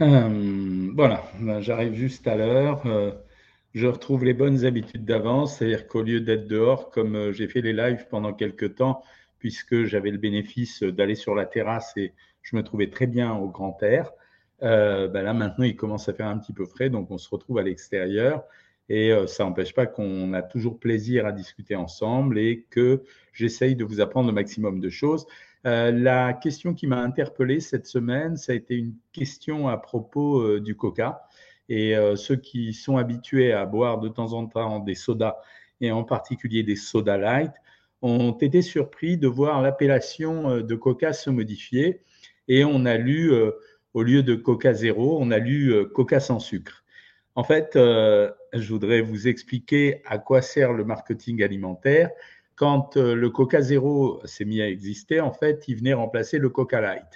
Euh, voilà, ben, j'arrive juste à l'heure. Euh, je retrouve les bonnes habitudes d'avance, c'est-à-dire qu'au lieu d'être dehors, comme euh, j'ai fait les lives pendant quelques temps, puisque j'avais le bénéfice d'aller sur la terrasse et je me trouvais très bien au grand air, ben là maintenant il commence à faire un petit peu frais, donc on se retrouve à l'extérieur et ça n'empêche pas qu'on a toujours plaisir à discuter ensemble et que j'essaye de vous apprendre le maximum de choses. Euh, la question qui m'a interpellé cette semaine, ça a été une question à propos euh, du coca. Et euh, ceux qui sont habitués à boire de temps en temps des sodas, et en particulier des soda light, ont été surpris de voir l'appellation de coca se modifier. Et on a lu, au lieu de coca zéro, on a lu coca sans sucre. En fait, je voudrais vous expliquer à quoi sert le marketing alimentaire quand euh, le Coca Zéro s'est mis à exister, en fait, il venait remplacer le Coca Light.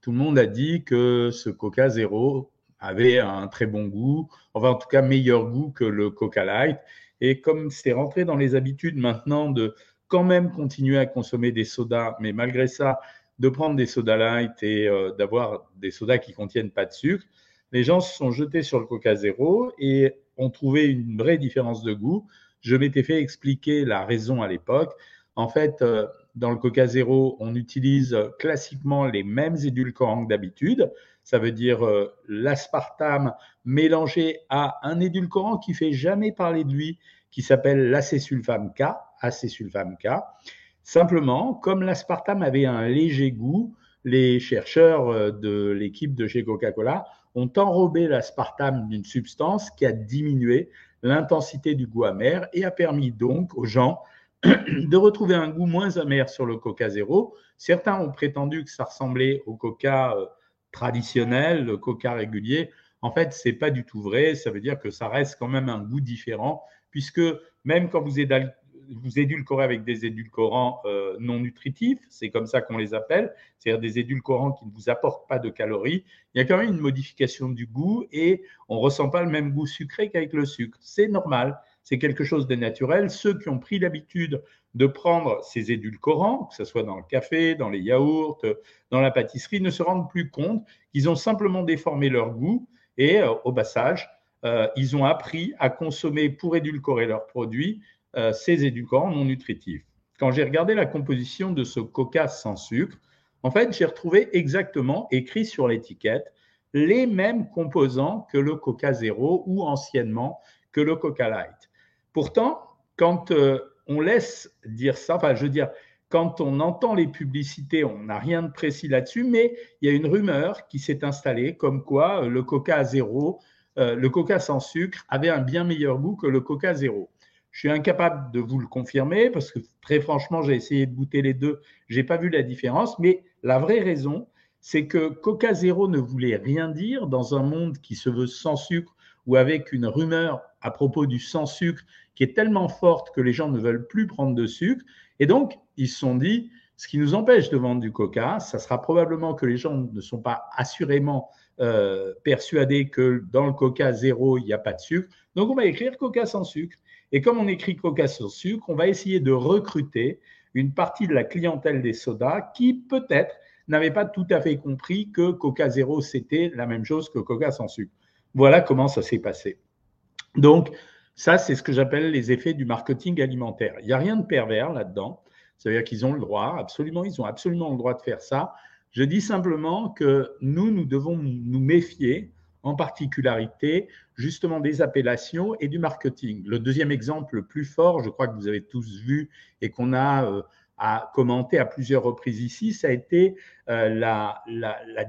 Tout le monde a dit que ce Coca Zéro avait un très bon goût, enfin en tout cas meilleur goût que le Coca Light. Et comme c'est rentré dans les habitudes maintenant de quand même continuer à consommer des sodas, mais malgré ça, de prendre des sodas light et euh, d'avoir des sodas qui contiennent pas de sucre, les gens se sont jetés sur le Coca Zéro et ont trouvé une vraie différence de goût. Je m'étais fait expliquer la raison à l'époque. En fait, euh, dans le Coca Zéro, on utilise classiquement les mêmes édulcorants que d'habitude. Ça veut dire euh, l'aspartame mélangé à un édulcorant qui fait jamais parler de lui, qui s'appelle l'acésulfame K, K. Simplement, comme l'aspartame avait un léger goût, les chercheurs euh, de l'équipe de chez Coca-Cola ont enrobé l'aspartame d'une substance qui a diminué l'intensité du goût amer et a permis donc aux gens de retrouver un goût moins amer sur le coca zéro. Certains ont prétendu que ça ressemblait au coca euh, traditionnel, le coca régulier. En fait, c'est pas du tout vrai. Ça veut dire que ça reste quand même un goût différent, puisque même quand vous êtes vous édulcorez avec des édulcorants euh, non nutritifs, c'est comme ça qu'on les appelle, c'est-à-dire des édulcorants qui ne vous apportent pas de calories, il y a quand même une modification du goût et on ne ressent pas le même goût sucré qu'avec le sucre. C'est normal, c'est quelque chose de naturel. Ceux qui ont pris l'habitude de prendre ces édulcorants, que ce soit dans le café, dans les yaourts, dans la pâtisserie, ne se rendent plus compte qu'ils ont simplement déformé leur goût et euh, au passage, euh, ils ont appris à consommer pour édulcorer leurs produits euh, ces édulcorants non nutritifs. Quand j'ai regardé la composition de ce coca sans sucre, en fait, j'ai retrouvé exactement écrit sur l'étiquette les mêmes composants que le coca zéro ou anciennement que le coca light. Pourtant, quand euh, on laisse dire ça, enfin, je veux dire, quand on entend les publicités, on n'a rien de précis là-dessus, mais il y a une rumeur qui s'est installée comme quoi euh, le coca zéro, le coca sans sucre avait un bien meilleur goût que le coca zéro. Je suis incapable de vous le confirmer parce que très franchement, j'ai essayé de goûter les deux, j'ai pas vu la différence. Mais la vraie raison, c'est que Coca Zéro ne voulait rien dire dans un monde qui se veut sans sucre ou avec une rumeur à propos du sans sucre qui est tellement forte que les gens ne veulent plus prendre de sucre. Et donc, ils se sont dit, ce qui nous empêche de vendre du coca, ça sera probablement que les gens ne sont pas assurément euh, persuadés que dans le coca zéro, il n'y a pas de sucre. Donc, on va écrire coca sans sucre. Et comme on écrit Coca sans sucre, on va essayer de recruter une partie de la clientèle des sodas qui peut-être n'avait pas tout à fait compris que Coca Zéro, c'était la même chose que Coca sans sucre. Voilà comment ça s'est passé. Donc, ça, c'est ce que j'appelle les effets du marketing alimentaire. Il n'y a rien de pervers là-dedans. C'est-à-dire qu'ils ont le droit, absolument, ils ont absolument le droit de faire ça. Je dis simplement que nous, nous devons nous méfier en particularité justement des appellations et du marketing. Le deuxième exemple le plus fort, je crois que vous avez tous vu et qu'on a euh, à commenter à plusieurs reprises ici, ça a été euh, la,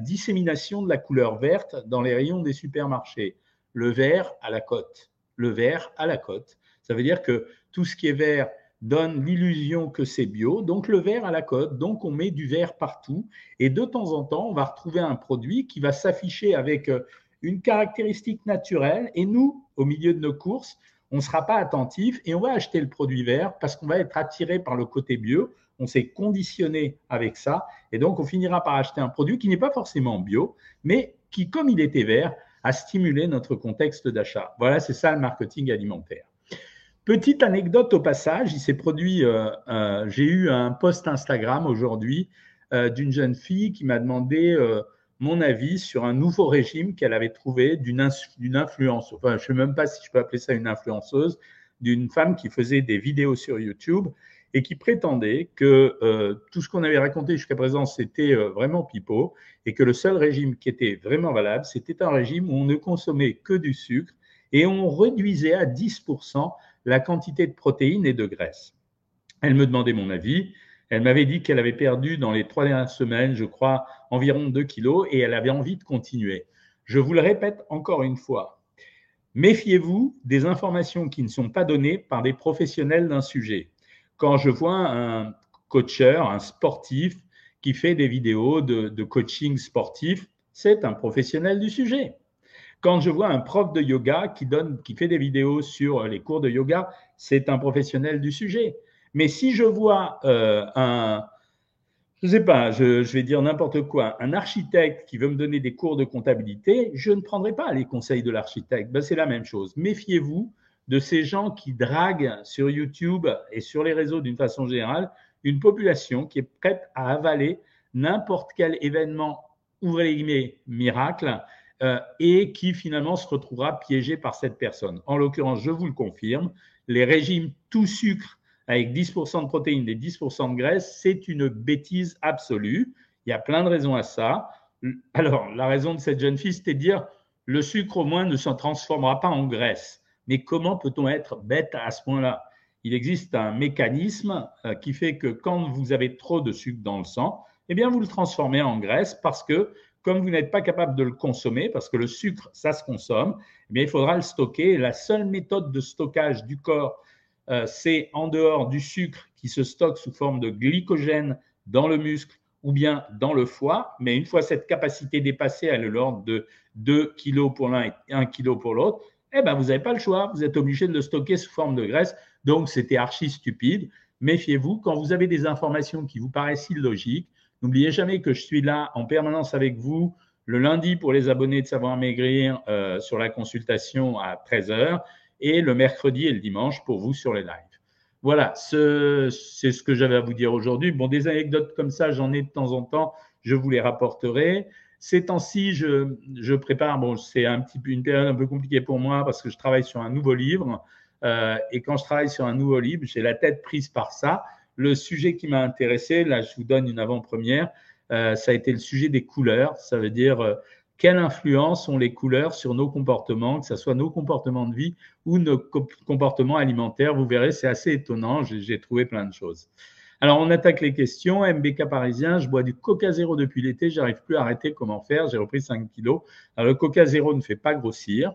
dissémination de la couleur verte dans les rayons des supermarchés. Le vert à la cote. Le vert à la cote. Ça veut dire que tout ce qui est vert donne l'illusion que c'est bio, donc le vert à la cote, donc on met du vert partout, et de temps en temps, on va retrouver un produit qui va s'afficher avec euh, une caractéristique naturelle. Et nous, au milieu de nos courses, on ne sera pas attentif et on va acheter le produit vert parce qu'on va être attiré par le côté bio. On s'est conditionné avec ça. Et donc, on finira par acheter un produit qui n'est pas forcément bio, mais qui, comme il était vert, a stimulé notre contexte d'achat. Voilà, c'est ça le marketing alimentaire. Petite anecdote au passage, il s'est produit, euh, euh, j'ai eu un post Instagram aujourd'hui euh, d'une jeune fille qui m'a demandé mon avis sur un nouveau régime qu'elle avait trouvé d'une influence. Enfin, je ne sais même pas si je peux appeler ça une influenceuse, d'une femme qui faisait des vidéos sur YouTube et qui prétendait que euh, tout ce qu'on avait raconté jusqu'à présent, c'était euh, vraiment pipeau, et que le seul régime qui était vraiment valable, c'était un régime où on ne consommait que du sucre et on réduisait à 10% la quantité de protéines et de graisse. Elle me demandait mon avis. Elle m'avait dit qu'elle avait perdu dans les trois dernières semaines, je crois, environ 2 kilos et elle avait envie de continuer. Je vous le répète encore une fois, méfiez-vous des informations qui ne sont pas données par des professionnels d'un sujet. Quand je vois un coacheur, un sportif qui fait des vidéos de, de coaching sportif, c'est un professionnel du sujet. Quand je vois un prof de yoga qui, donne, qui fait des vidéos sur les cours de yoga, c'est un professionnel du sujet. Mais si je vois euh, un, je sais pas, je, vais dire n'importe quoi, un architecte qui veut me donner des cours de comptabilité, je ne prendrai pas les conseils de l'architecte. Ben, c'est la même chose. Méfiez-vous de ces gens qui draguent sur YouTube et sur les réseaux d'une façon générale une population qui est prête à avaler n'importe quel événement, ouvrez les miracle, euh, et qui finalement se retrouvera piégé par cette personne. En l'occurrence, je vous le confirme, les régimes tout sucre avec 10% de protéines et 10% de graisse, c'est une bêtise absolue. Il y a plein de raisons à ça. Alors, la raison de cette jeune fille, c'était de dire le sucre au moins ne s'en transformera pas en graisse. Mais comment peut-on être bête à ce point-là? Il existe un mécanisme euh, qui fait que quand vous avez trop de sucre dans le sang, eh bien, vous le transformez en graisse parce que comme vous n'êtes pas capable de le consommer, parce que le sucre, ça se consomme, eh il faudra le stocker. la seule méthode de stockage du corps, euh, c'est en dehors du sucre qui se stocke sous forme de glycogène dans le muscle ou bien dans le foie. Mais une fois cette capacité dépassée, elle est l'ordre de 2 kg pour l'un et 1 kg pour l'autre, eh ben, vous n'avez pas le choix. Vous êtes obligé de le stocker sous forme de graisse. Donc, c'était archi stupide. Méfiez-vous, quand vous avez des informations qui vous paraissent illogiques, N'oubliez jamais que je suis là en permanence avec vous le lundi pour les abonnés de Savoir Maigrir euh, sur la consultation à 13h et le mercredi et le dimanche pour vous sur les lives. Voilà, c'est ce que j'avais à vous dire aujourd'hui. Bon, des anecdotes comme ça, j'en ai de temps en temps, je vous les rapporterai. Ces temps-ci, je, je, prépare, bon, c'est un petit une période un peu compliquée pour moi parce que je travaille sur un nouveau livre. Euh, et quand je travaille sur un nouveau livre, j'ai la tête prise par ça. Le sujet qui m'a intéressé, là je vous donne une avant-première, euh, ça a été le sujet des couleurs. Ça veut dire euh, quelle influence ont les couleurs sur nos comportements, que ce soit nos comportements de vie ou nos comportements alimentaires. Vous verrez, c'est assez étonnant. J'ai trouvé plein de choses. Alors, on attaque les questions. MBK parisien, je bois du Coca Zéro depuis l'été, j'arrive plus à arrêter. Comment faire J'ai repris 5 kilos. Alors, le Coca Zéro ne fait pas grossir,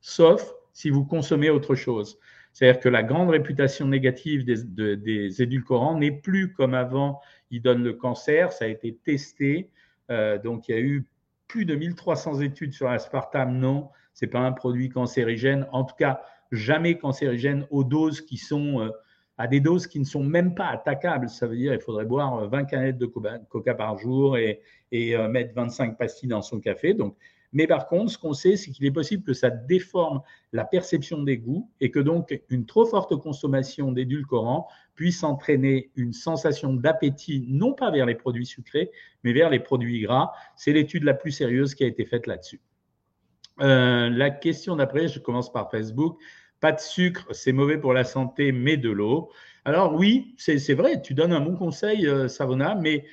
sauf si vous consommez autre chose. C'est-à-dire que la grande réputation négative des, édulcorants n'est plus comme avant, ils donnent le cancer, ça a été testé. Euh, donc, il y a eu plus de 1300 études sur l'aspartame. Non, ce n'est pas un produit cancérigène. En tout cas, jamais cancérigène aux doses qui sont euh, à des doses qui ne sont même pas attaquables. Ça veut dire qu'il faudrait boire 20 canettes de coca par jour et, et euh, mettre 25 pastilles dans son café. Donc, mais par contre, ce qu'on sait, c'est qu'il est possible que ça déforme la perception des goûts et que donc une trop forte consommation d'édulcorants puisse entraîner une sensation d'appétit, non pas vers les produits sucrés, mais vers les produits gras. C'est l'étude la plus sérieuse qui a été faite là-dessus. Euh, la question d'après, je commence par Facebook. Pas de sucre, c'est mauvais pour la santé, mais de l'eau. Alors oui, c'est vrai, tu donnes un bon conseil, euh, Savona, mais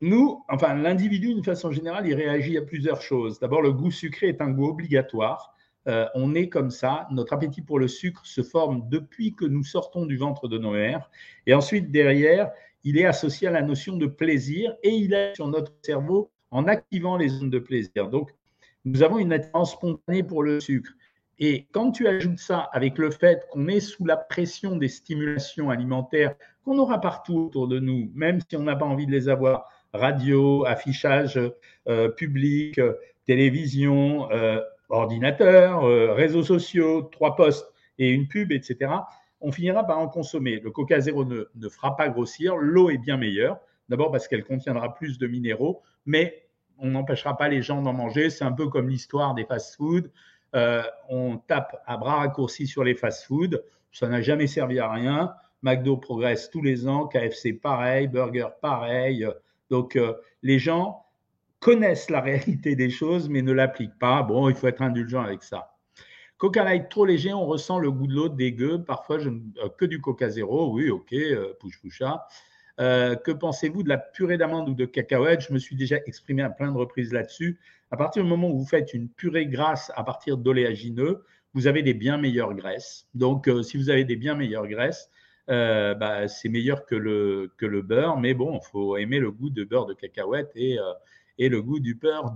nous, enfin, l'individu, d'une façon générale, il réagit à plusieurs choses. D'abord, le goût sucré est un goût obligatoire. Euh, on est comme ça. Notre appétit pour le sucre se forme depuis que nous sortons du ventre de nos mères. Et ensuite, derrière, il est associé à la notion de plaisir et il est sur notre cerveau en activant les zones de plaisir. Donc, nous avons une attirance spontanée pour le sucre. Et quand tu ajoutes ça avec le fait qu'on est sous la pression des stimulations alimentaires qu'on aura partout autour de nous, même si on n'a pas envie de les avoir, radio, affichage euh, public, télévision, euh, ordinateur, euh, réseaux sociaux, trois postes et une pub, etc., on finira par en consommer. Le Coca Zéro ne, ne fera pas grossir, l'eau est bien meilleure, d'abord parce qu'elle contiendra plus de minéraux, mais on n'empêchera pas les gens d'en manger. C'est un peu comme l'histoire des fast-foods. on tape à bras raccourcis sur les fast-foods, ça n'a jamais servi à rien. McDo progresse tous les ans, KFC pareil, Burger pareil, donc, euh, les gens connaissent la réalité des choses, mais ne l'appliquent pas. Bon, il faut être indulgent avec ça. Coca Light trop léger, on ressent le goût de l'eau dégueu. Parfois, euh, que du Coca Zéro. Oui, ok, euh, pouche poucha. Euh, que pensez-vous de la purée d'amande ou de cacahuètes Je me suis déjà exprimé à plein de reprises là-dessus. À partir du moment où vous faites une purée grasse à partir d'oléagineux, vous avez des bien meilleures graisses. Donc, si vous avez des bien meilleures graisses, bah, c'est meilleur que le, que le beurre. Mais bon, il faut aimer le goût de beurre de cacahuète et, et le goût du beurre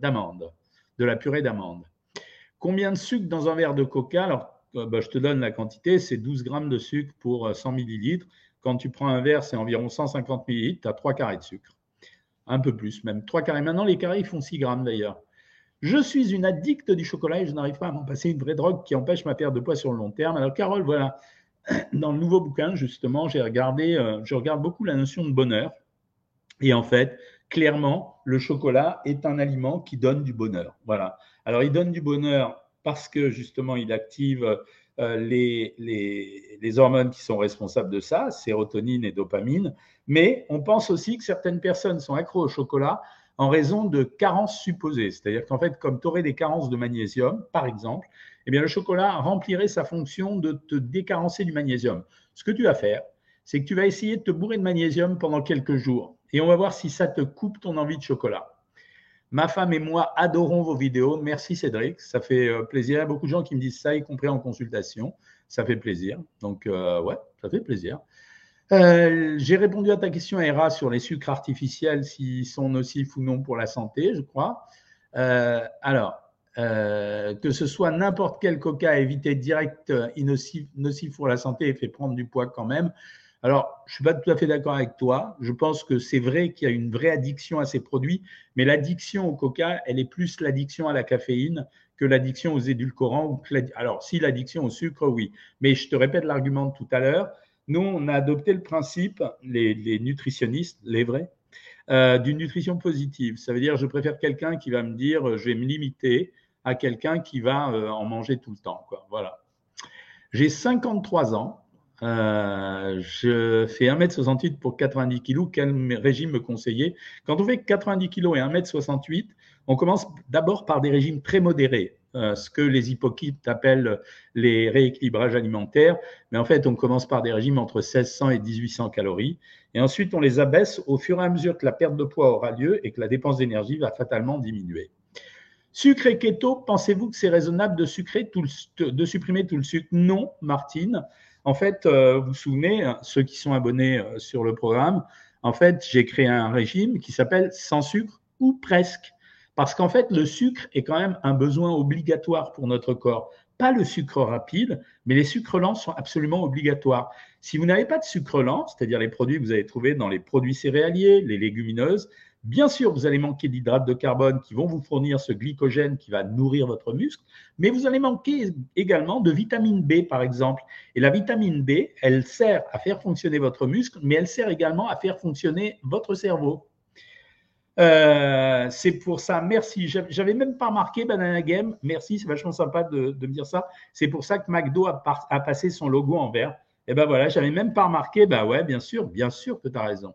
d'amande, de la purée d'amande. Combien de sucre dans un verre de coca? Alors, euh, bah, je te donne la quantité, c'est 12 grammes de sucre pour 100 euh, millilitres. Quand tu prends un verre, c'est environ 150 millilitres, tu as 3 carrés de sucre. Un peu plus même. 3 carrés. Maintenant, les carrés, font 6 grammes d'ailleurs. Je suis une addicte du chocolat et je n'arrive pas à m'en passer une vraie drogue qui empêche ma perte de poids sur le long terme. Alors, Carole, voilà, dans le nouveau bouquin, justement, j'ai regardé, euh, je regarde beaucoup la notion de bonheur. Et en fait, clairement, le chocolat est un aliment qui donne du bonheur. Voilà. Alors, il donne du bonheur parce que justement, il active euh, les, les, hormones qui sont responsables de ça, sérotonine et dopamine. Mais on pense aussi que certaines personnes sont accros au chocolat en raison de carences supposées. C'est-à-dire qu'en fait, comme tu aurais des carences de magnésium, par exemple, eh bien, le chocolat remplirait sa fonction de te décarencer du magnésium. Ce que tu vas faire, c'est que tu vas essayer de te bourrer de magnésium pendant quelques jours et on va voir si ça te coupe ton envie de chocolat. Ma femme et moi adorons vos vidéos. Merci Cédric, ça fait euh, plaisir. Il y a beaucoup de gens qui me disent ça, y compris en consultation. Ça fait plaisir. Donc, euh, ouais, ça fait plaisir. Euh, j'ai répondu à ta question, Hera, sur les sucres artificiels, s'ils sont nocifs ou non pour la santé, je crois. alors, que ce soit n'importe quel coca à éviter direct, nocif, nocif pour la santé et fait prendre du poids quand même, alors, je ne suis pas tout à fait d'accord avec toi. Je pense que c'est vrai qu'il y a une vraie addiction à ces produits, mais l'addiction au coca, elle est plus l'addiction à la caféine que l'addiction aux édulcorants. Alors, si l'addiction au sucre, oui. Mais je te répète l'argument de tout à l'heure. Nous, on a adopté le principe, les, nutritionnistes, les vrais, euh, d'une nutrition positive. Ça veut dire, je préfère quelqu'un qui va me dire, je vais me limiter à quelqu'un qui va euh, en manger tout le temps. Voilà. J'ai 53 ans. Euh, je fais 1m68 pour 90 kg. Quel régime me conseiller? Quand on fait 90 kg et 1m68, on commence d'abord par des régimes très modérés, euh, ce que les hypocrites appellent les rééquilibrages alimentaires. Mais en fait, on commence par des régimes entre 1600 et 1800 calories. Et ensuite, on les abaisse au fur et à mesure que la perte de poids aura lieu et que la dépense d'énergie va fatalement diminuer. Sucre et keto, pensez-vous que c'est raisonnable de, supprimer tout le sucre? Non, Martine. En fait, euh, vous vous souvenez, hein, ceux qui sont abonnés euh, sur le programme, en fait, j'ai créé un régime qui s'appelle sans sucre ou presque. Parce qu'en fait, le sucre est quand même un besoin obligatoire pour notre corps. Pas le sucre rapide, mais les sucres lents sont absolument obligatoires. Si vous n'avez pas de sucre lent, c'est-à-dire les produits que vous allez trouver dans les produits céréaliers, les légumineuses, Bien sûr, vous allez manquer d'hydrates de carbone qui vont vous fournir ce glycogène qui va nourrir votre muscle, mais vous allez manquer également de vitamine B, par exemple. Et la vitamine B, elle sert à faire fonctionner votre muscle, mais elle sert également à faire fonctionner votre cerveau. Euh, c'est pour ça, merci. J'avais même pas remarqué Banana Game. Merci, c'est vachement sympa de, me dire ça. C'est pour ça que McDo a, a, passé son logo en vert. Et eh ben voilà, j'avais même pas remarqué. Ben ouais, bien sûr, bien sûr que tu as raison.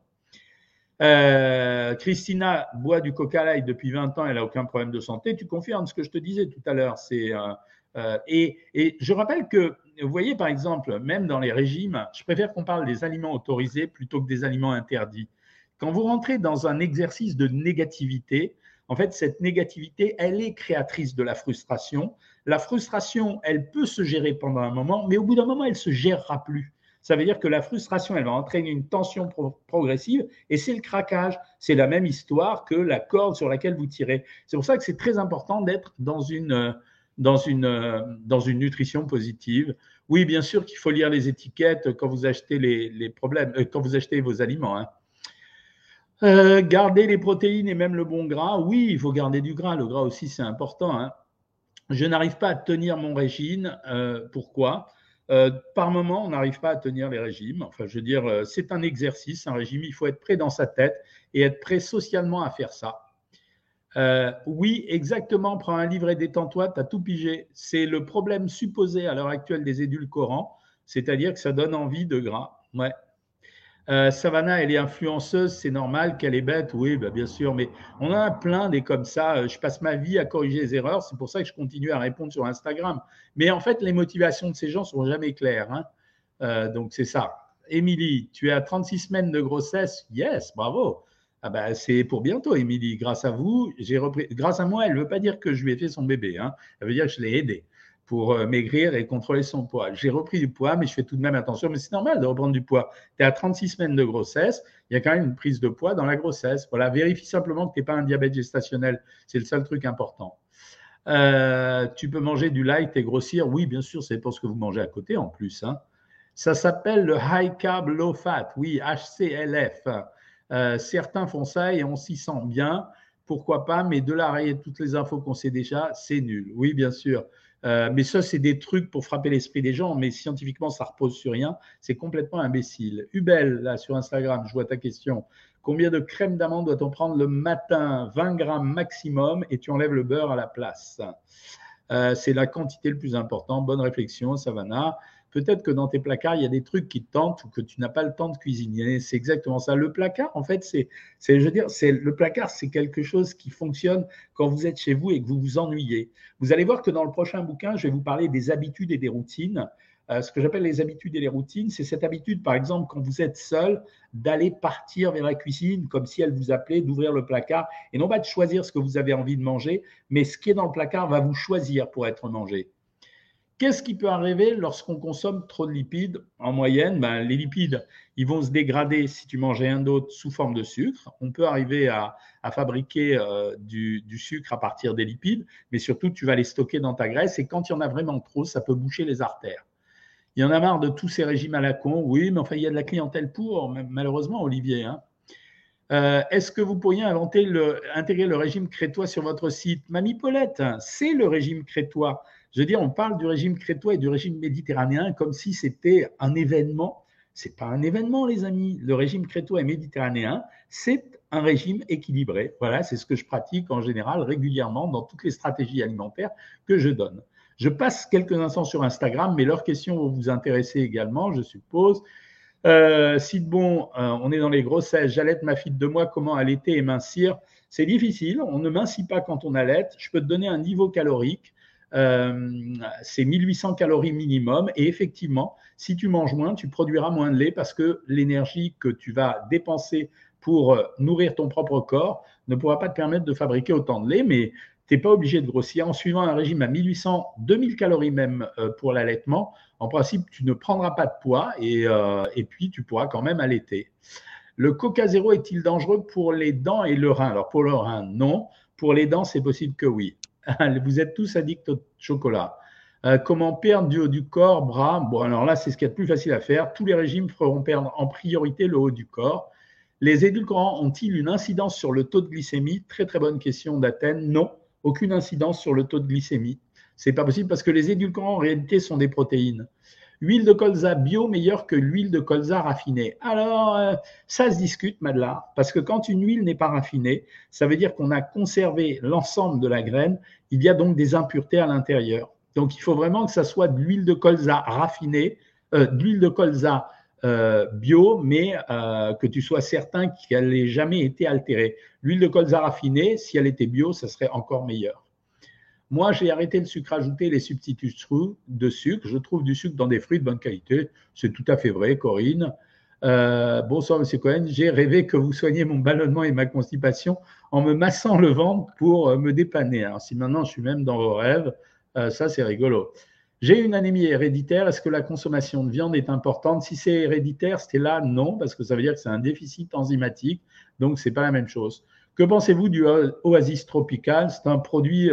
Euh, Christina boit du coca light depuis 20 ans, elle n'a aucun problème de santé. Tu confirmes ce que je te disais tout à l'heure. C'est euh, euh, et, et, je rappelle que, vous voyez, par exemple, même dans les régimes, je préfère qu'on parle des aliments autorisés plutôt que des aliments interdits. Quand vous rentrez dans un exercice de négativité, en fait, cette négativité, elle est créatrice de la frustration. La frustration, elle peut se gérer pendant un moment, mais au bout d'un moment, elle se gérera plus ça veut dire que la frustration, elle va entraîner une tension progressive et c'est le craquage. C'est la même histoire que la corde sur laquelle vous tirez. C'est pour ça que c'est très important d'être dans une, dans, une, dans une nutrition positive. Oui, bien sûr qu'il faut lire les étiquettes quand vous achetez les, problèmes, euh, quand vous achetez vos aliments. Hein. Euh, garder les protéines et même le bon gras. Oui, il faut garder du gras. Le gras aussi, c'est important. Hein. Je n'arrive pas à tenir mon régime. Euh, pourquoi? Euh, par moment, on n'arrive pas à tenir les régimes. Enfin, je veux dire, euh, c'est un exercice, un régime. Il faut être prêt dans sa tête et être prêt socialement à faire ça. Euh, oui, exactement. Prends un livre et détends-toi, tu tout pigé. C'est le problème supposé à l'heure actuelle des édulcorants, c'est-à-dire que ça donne envie de gras. Ouais. Euh, Savannah, elle est influenceuse, c'est normal qu'elle est bête, oui, bah, bien sûr, mais on a plein des comme ça. Euh, je passe ma vie à corriger les erreurs, c'est pour ça que je continue à répondre sur Instagram. Mais en fait, les motivations de ces gens sont jamais claires. Hein. Euh, donc, c'est ça. Émilie, tu es à 36 semaines de grossesse? Yes, bravo. Ah bah, c'est pour bientôt, Émilie. Grâce à vous, j'ai repris. Grâce à moi, elle ne veut pas dire que je lui ai fait son bébé. Hein. Elle veut dire que je l'ai aidé pour euh, maigrir et contrôler son poids. J'ai repris du poids, mais je fais tout de même attention. Mais c'est normal de reprendre du poids. Tu es à 36 semaines de grossesse, il y a quand même une prise de poids dans la grossesse. Voilà, vérifie simplement que tu n'es pas un diabète gestationnel. C'est le seul truc important. Euh, tu peux manger du light et grossir. Oui, bien sûr, c'est pour ce que vous mangez à côté en plus. Hein. Ça s'appelle le high carb low fat. Oui, HCLF. Euh, certains font ça et on s'y sent bien. Pourquoi pas? Mais de là toutes les infos qu'on sait déjà, c'est nul. Oui, bien sûr. Euh, mais ça, c'est des trucs pour frapper l'esprit des gens, mais scientifiquement, ça repose sur rien. C'est complètement imbécile. Hubel, là, sur Instagram, je vois ta question. Combien de crème d'amande doit-on prendre le matin? 20 grammes maximum et tu enlèves le beurre à la place. Euh, c'est la quantité le plus important. Bonne réflexion, Savannah. Peut-être que dans tes placards, il y a des trucs qui te tentent ou que tu n'as pas le temps de cuisiner. C'est exactement ça. Le placard, en fait, c'est, je veux dire, c'est le placard, c'est quelque chose qui fonctionne quand vous êtes chez vous et que vous vous ennuyez. Vous allez voir que dans le prochain bouquin, je vais vous parler des habitudes et des routines. Euh, ce que j'appelle les habitudes et les routines, c'est cette habitude, par exemple, quand vous êtes seul, d'aller partir vers la cuisine comme si elle vous appelait, d'ouvrir le placard et non pas de choisir ce que vous avez envie de manger, mais ce qui est dans le placard va vous choisir pour être mangé. Qu'est-ce qui peut arriver lorsqu'on consomme trop de lipides? En moyenne, ben, les lipides, ils vont se dégrader si tu manges rien d'autre sous forme de sucre. On peut arriver à, fabriquer euh, du, sucre à partir des lipides, mais surtout, tu vas les stocker dans ta graisse et quand il y en a vraiment trop, ça peut boucher les artères. Il y en a marre de tous ces régimes à la con. Oui, mais enfin, il y a de la clientèle pour, malheureusement, Olivier. Hein. Euh, est-ce que vous pourriez inventer intégrer le régime crétois sur votre site? Mamie Paulette, c'est le régime crétois. Je veux dire, on parle du régime crétois et du régime méditerranéen comme si c'était un événement. Ce n'est pas un événement, les amis. Le régime crétois et méditerranéen, c'est un régime équilibré. Voilà, c'est ce que je pratique en général régulièrement dans toutes les stratégies alimentaires que je donne. Je passe quelques instants sur Instagram, mais leurs questions vont vous intéresser également, je suppose. Euh, bon, euh, on est dans les grossesses. J'allaite ma fille de deux mois. Comment allaiter et mincir? C'est difficile. On ne mincit pas quand on allaite. Je peux te donner un niveau calorique. Euh, c'est 1800 calories minimum. Et effectivement, si tu manges moins, tu produiras moins de lait parce que l'énergie que tu vas dépenser pour euh, nourrir ton propre corps ne pourra pas te permettre de fabriquer autant de lait. Mais tu n'es pas obligé de grossir. En suivant un régime à 1800, 2000 calories même euh, pour l'allaitement, en principe, tu ne prendras pas de poids et, puis tu pourras quand même allaiter. Le coca zéro est-il dangereux pour les dents et le rein? Alors pour le rein, non. Pour les dents, c'est possible que oui. Vous êtes tous addicts au chocolat. Euh, comment perdre du haut du corps, bras? Bon, alors là, c'est ce qui est le plus facile à faire. Tous les régimes feront perdre en priorité le haut du corps. Les édulcorants ont-ils une incidence sur le taux de glycémie? Très très bonne question d'Athènes. Non, aucune incidence sur le taux de glycémie. C'est pas possible parce que les édulcorants en réalité sont des protéines. Huile de colza bio meilleure que l'huile de colza raffinée. Alors, euh, ça se discute, Madeleine, parce que quand une huile n'est pas raffinée, ça veut dire qu'on a conservé l'ensemble de la graine. Il y a donc des impuretés à l'intérieur. Donc, il faut vraiment que ça soit de l'huile de colza raffinée, euh, de l'huile de colza euh, bio, mais que tu sois certain qu'elle n'ait jamais été altérée. L'huile de colza raffinée, si elle était bio, ça serait encore meilleur. Moi, j'ai arrêté le sucre ajouté, les substituts de sucre. Je trouve du sucre dans des fruits de bonne qualité. C'est tout à fait vrai, Corinne. Euh, bonsoir, Monsieur Cohen. J'ai rêvé que vous soigniez mon ballonnement et ma constipation en me massant le ventre pour euh, me dépanner. Alors, si maintenant je suis même dans vos rêves, euh, ça, c'est rigolo. J'ai une anémie héréditaire. Est-ce que la consommation de viande est importante? Si c'est héréditaire, c'était là, non, parce que ça veut dire que c'est un déficit enzymatique. Donc, ce n'est pas la même chose. Que pensez-vous du Oasis Tropical? C'est un produit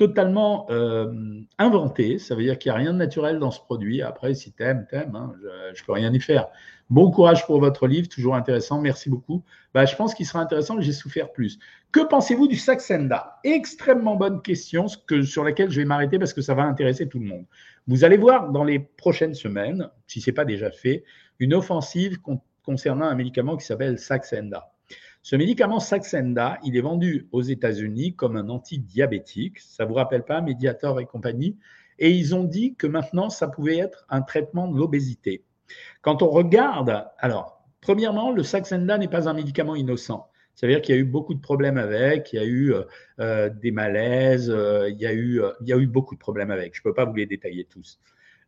totalement euh, inventé. Ça veut dire qu'il n'y a rien de naturel dans ce produit. Après, si t'aimes, t'aimes. Hein, je ne peux rien y faire. Bon courage pour votre livre, toujours intéressant. Merci beaucoup. Bah, je pense qu'il sera intéressant, mais j'ai souffert plus. Que pensez-vous du Saxenda? Extrêmement bonne question que, sur laquelle je vais m'arrêter parce que ça va intéresser tout le monde. Vous allez voir dans les prochaines semaines, si ce n'est pas déjà fait, une offensive concernant un médicament qui s'appelle Saxenda. Ce médicament Saxenda, il est vendu aux États-Unis comme un antidiabétique. Ça vous rappelle pas Mediator et compagnie? Et ils ont dit que maintenant, ça pouvait être un traitement de l'obésité. Quand on regarde, alors, Premièrement, le Saxenda n'est pas un médicament innocent. Ça veut dire qu'il y a eu beaucoup de problèmes avec, il y a eu euh, des malaises, il, y a eu, il y a eu beaucoup de problèmes avec. Je ne peux pas vous les détailler tous.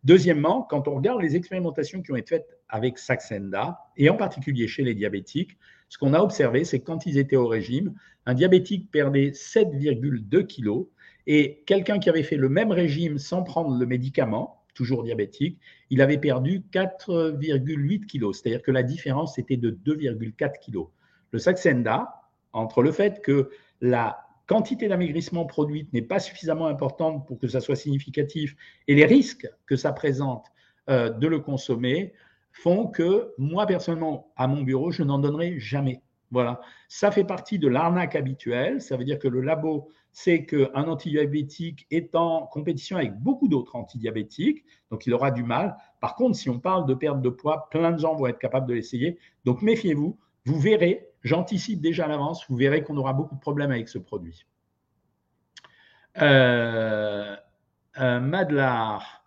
Deuxièmement, quand on regarde les expérimentations qui ont été faites avec Saxenda, et en particulier chez les diabétiques, ce qu'on a observé, c'est que quand ils étaient au régime, un diabétique perdait 7,2 kg et quelqu'un qui avait fait le même régime sans prendre le médicament, toujours diabétique, il avait perdu 4,8 kg. C'est-à-dire que la différence était de 2,4 kg. Le Saxenda, entre le fait que la quantité d'amaigrissement produite n'est pas suffisamment importante pour que ça soit significatif et les risques que ça présente euh, de le consommer font que moi personnellement à mon bureau je n'en donnerai jamais. Voilà, ça fait partie de l'arnaque habituelle. Ça veut dire que le labo sait qu'un antidiabétique est en compétition avec beaucoup d'autres antidiabétiques, donc il aura du mal. Par contre, si on parle de perte de poids, plein de gens vont être capables de l'essayer. Donc méfiez-vous, vous verrez, j'anticipe déjà à l'avance, vous verrez qu'on aura beaucoup de problèmes avec ce produit. Euh, euh Madlar,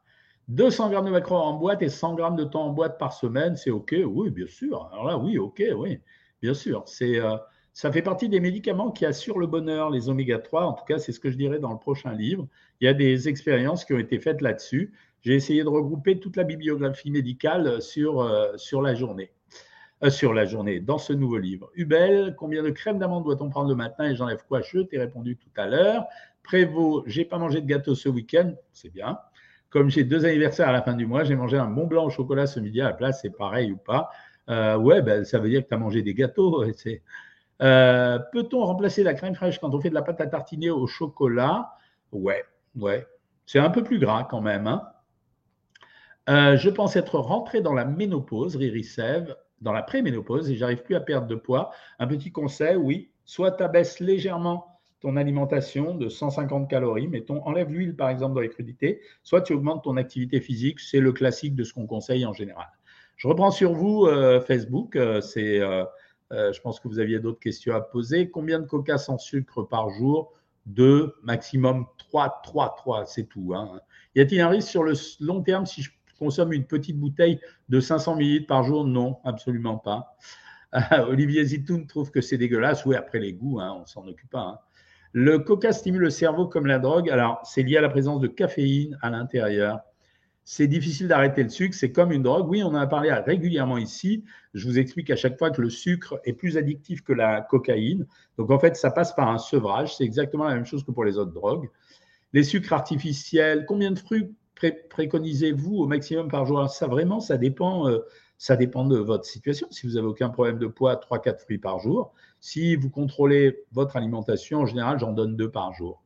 200 grammes de macro en boîte et 100 grammes de temps en boîte par semaine, c'est OK Oui, bien sûr. Alors là, oui, OK, oui. Bien sûr, c'est, euh, ça fait partie des médicaments qui assurent le bonheur, les oméga 3. En tout cas, c'est ce que je dirais dans le prochain livre. Il y a des expériences qui ont été faites là-dessus. J'ai essayé de regrouper toute la bibliographie médicale sur, euh, sur la journée. Euh, sur la journée, dans ce nouveau livre. Hubel, combien de crème d'amande doit-on prendre le matin et j'enlève quoi? Je t'ai répondu tout à l'heure. Prévost, j'ai pas mangé de gâteau ce week-end, c'est bien. Comme j'ai deux anniversaires à la fin du mois, j'ai mangé un Mont Blanc au chocolat ce midi à la place, c'est pareil ou pas euh, ouais, ben, ça veut dire que tu as mangé des gâteaux. Euh, peut-on remplacer la crème fraîche quand on fait de la pâte à tartiner au chocolat? Ouais, ouais. C'est un peu plus gras quand même. Hein. Euh, je pense être rentré dans la ménopause, Riri Sève, dans la préménopause et j'arrive plus à perdre de poids. Un petit conseil, oui, soit tu abaisses légèrement ton alimentation de 150 calories, mettons, enlève l'huile par exemple dans les crudités, soit tu augmentes ton activité physique, c'est le classique de ce qu'on conseille en général. Je reprends sur vous, euh, Facebook. Euh, c'est, euh, je pense que vous aviez d'autres questions à poser. Combien de coca sans sucre par jour? Deux, maximum trois, trois, trois, c'est tout. Hein. Y a-t-il un risque sur le long terme si je consomme une petite bouteille de 500 ml par jour? Non, absolument pas. Olivier Zitoun trouve que c'est dégueulasse. Oui, après les goûts, hein, on s'en occupe pas. Hein. Le coca stimule le cerveau comme la drogue. Alors, c'est lié à la présence de caféine à l'intérieur c'est difficile d'arrêter le sucre, c'est comme une drogue. Oui, on en a parlé régulièrement ici. Je vous explique à chaque fois que le sucre est plus addictif que la cocaïne. Donc en fait, ça passe par un sevrage. C'est exactement la même chose que pour les autres drogues. Les sucres artificiels, combien de fruits préconisez-vous au maximum par jour? Ça vraiment, ça dépend, euh, ça dépend de votre situation. Si vous n'avez aucun problème de poids, 3-4 fruits par jour. Si vous contrôlez votre alimentation, en général, j'en donne deux par jour.